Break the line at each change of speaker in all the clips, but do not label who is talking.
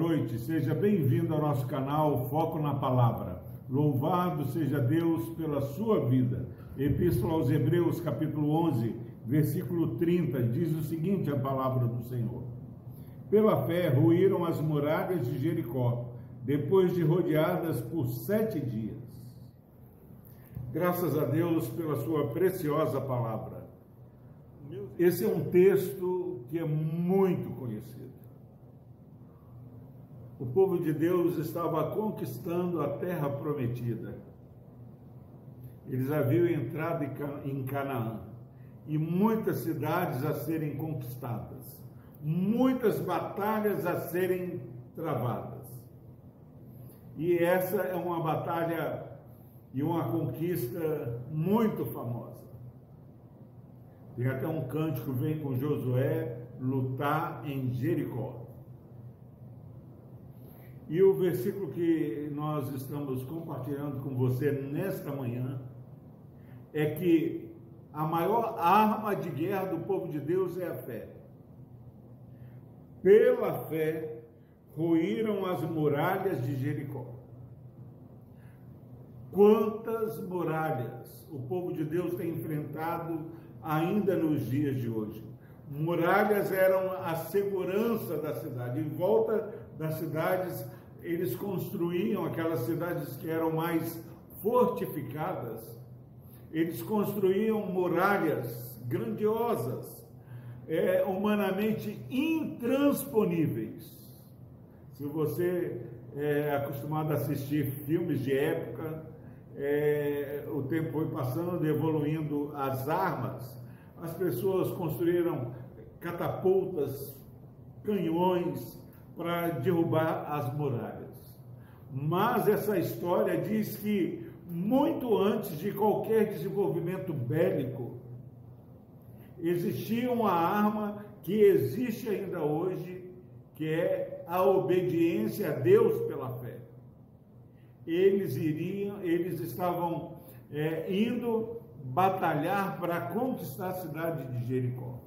noite, seja bem-vindo ao nosso canal Foco na Palavra. Louvado seja Deus pela sua vida. Epístola aos Hebreus, capítulo 11, versículo 30, diz o seguinte: a palavra do Senhor. Pela fé ruíram as muralhas de Jericó, depois de rodeadas por sete dias. Graças a Deus pela sua preciosa palavra. Esse é um texto que é muito conhecido. O povo de Deus estava conquistando a terra prometida. Eles haviam entrado em Canaã e muitas cidades a serem conquistadas, muitas batalhas a serem travadas. E essa é uma batalha e uma conquista muito famosa. Tem até um cântico que vem com Josué lutar em Jericó. E o versículo que nós estamos compartilhando com você nesta manhã é que a maior arma de guerra do povo de Deus é a fé. Pela fé, ruíram as muralhas de Jericó. Quantas muralhas o povo de Deus tem enfrentado ainda nos dias de hoje? Muralhas eram a segurança da cidade. Em volta das cidades, eles construíam aquelas cidades que eram mais fortificadas. Eles construíam muralhas grandiosas, é, humanamente intransponíveis. Se você é acostumado a assistir filmes de época, é, o tempo foi passando, evoluindo as armas, as pessoas construíram catapultas, canhões para derrubar as muralhas. Mas essa história diz que muito antes de qualquer desenvolvimento bélico, existia uma arma que existe ainda hoje, que é a obediência a Deus pela fé eles iriam, eles estavam é, indo batalhar para conquistar a cidade de Jericó.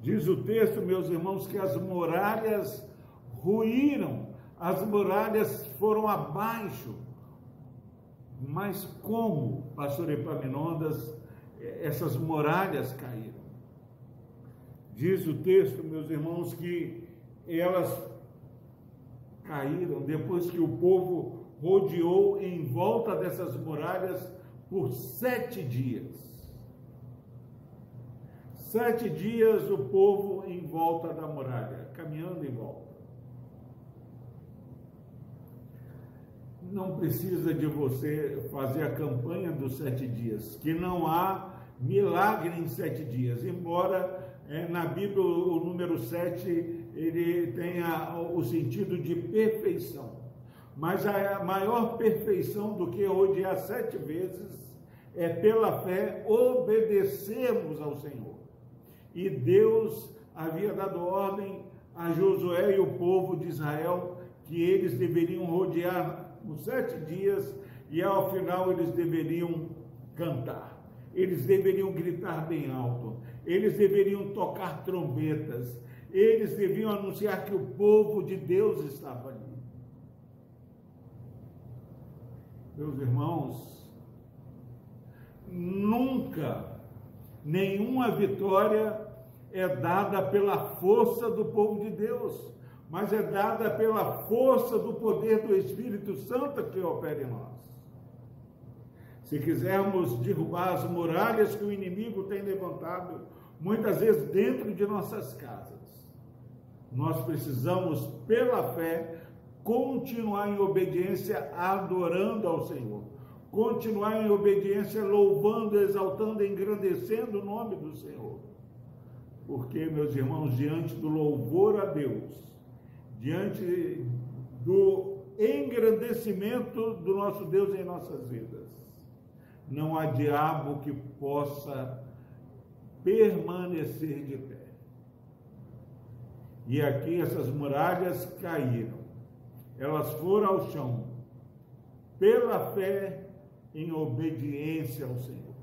Diz o texto, meus irmãos, que as muralhas ruíram, as muralhas foram abaixo. Mas como, pastor Epaminondas, essas muralhas caíram? Diz o texto, meus irmãos, que elas caíram depois que o povo rodeou em volta dessas muralhas por sete dias. Sete dias o povo em volta da muralha, caminhando em volta. Não precisa de você fazer a campanha dos sete dias, que não há milagre em sete dias, embora é, na Bíblia o número sete ele tem o sentido de perfeição. Mas a maior perfeição do que odiar sete vezes é pela fé obedecermos ao Senhor. E Deus havia dado ordem a Josué e o povo de Israel que eles deveriam rodear os sete dias e ao final eles deveriam cantar. Eles deveriam gritar bem alto, eles deveriam tocar trombetas, eles deviam anunciar que o povo de Deus estava ali. Meus irmãos, nunca nenhuma vitória é dada pela força do povo de Deus, mas é dada pela força do poder do Espírito Santo que opera em nós. Se quisermos derrubar as muralhas que o inimigo tem levantado, muitas vezes dentro de nossas casas, nós precisamos, pela fé, continuar em obediência, adorando ao Senhor. Continuar em obediência, louvando, exaltando, engrandecendo o nome do Senhor. Porque, meus irmãos, diante do louvor a Deus, diante do engrandecimento do nosso Deus em nossas vidas, não há diabo que possa permanecer de pé. E aqui essas muralhas caíram. Elas foram ao chão pela fé em obediência ao Senhor.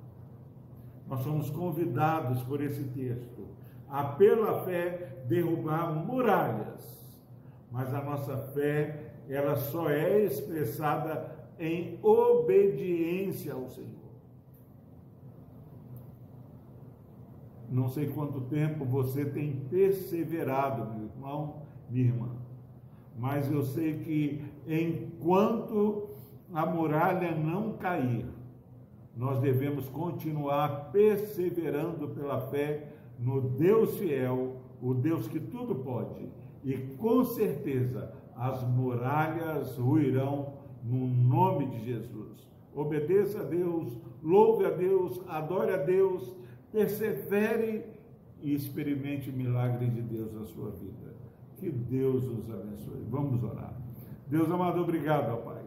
Nós somos convidados por esse texto a, pela fé, derrubar muralhas, mas a nossa fé, ela só é expressada em obediência ao Senhor. Não sei quanto tempo você tem perseverado, meu irmão, minha irmã, mas eu sei que enquanto a muralha não cair, nós devemos continuar perseverando pela fé no Deus fiel, o Deus que tudo pode, e com certeza as muralhas ruirão no nome de Jesus. Obedeça a Deus, louve a Deus, adore a Deus persevere e experimente o milagre de Deus na sua vida. Que Deus os abençoe. Vamos orar. Deus amado, obrigado, ó Pai,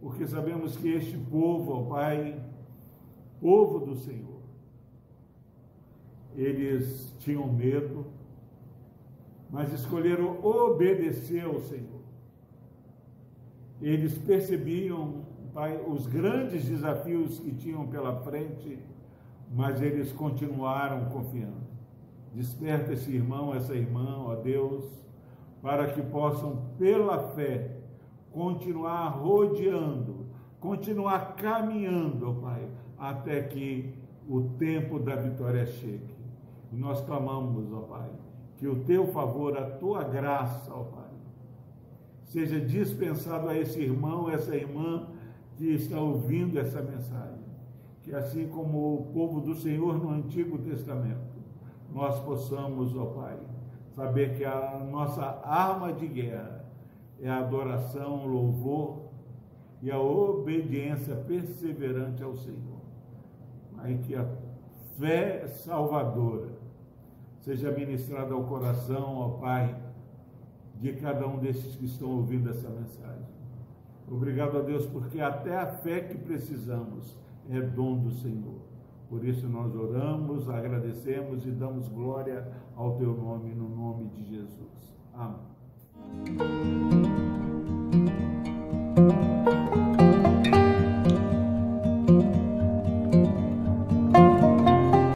porque sabemos que este povo, ó Pai, povo do Senhor, eles tinham medo, mas escolheram obedecer ao Senhor. Eles percebiam, Pai, os grandes desafios que tinham pela frente mas eles continuaram confiando. Desperta esse irmão, essa irmã, ó Deus, para que possam, pela fé, continuar rodeando, continuar caminhando, ó Pai, até que o tempo da vitória chegue. E nós clamamos, ó Pai, que o teu favor, a tua graça, ó Pai, seja dispensado a esse irmão, essa irmã que está ouvindo essa mensagem que assim como o povo do Senhor no Antigo Testamento, nós possamos, ó Pai, saber que a nossa arma de guerra é a adoração, o louvor e a obediência perseverante ao Senhor. Aí que a fé salvadora seja ministrada ao coração, ó Pai, de cada um desses que estão ouvindo essa mensagem. Obrigado a Deus, porque até a fé que precisamos é dom do Senhor. Por isso nós oramos, agradecemos e damos glória ao teu nome, no nome de Jesus. Amém.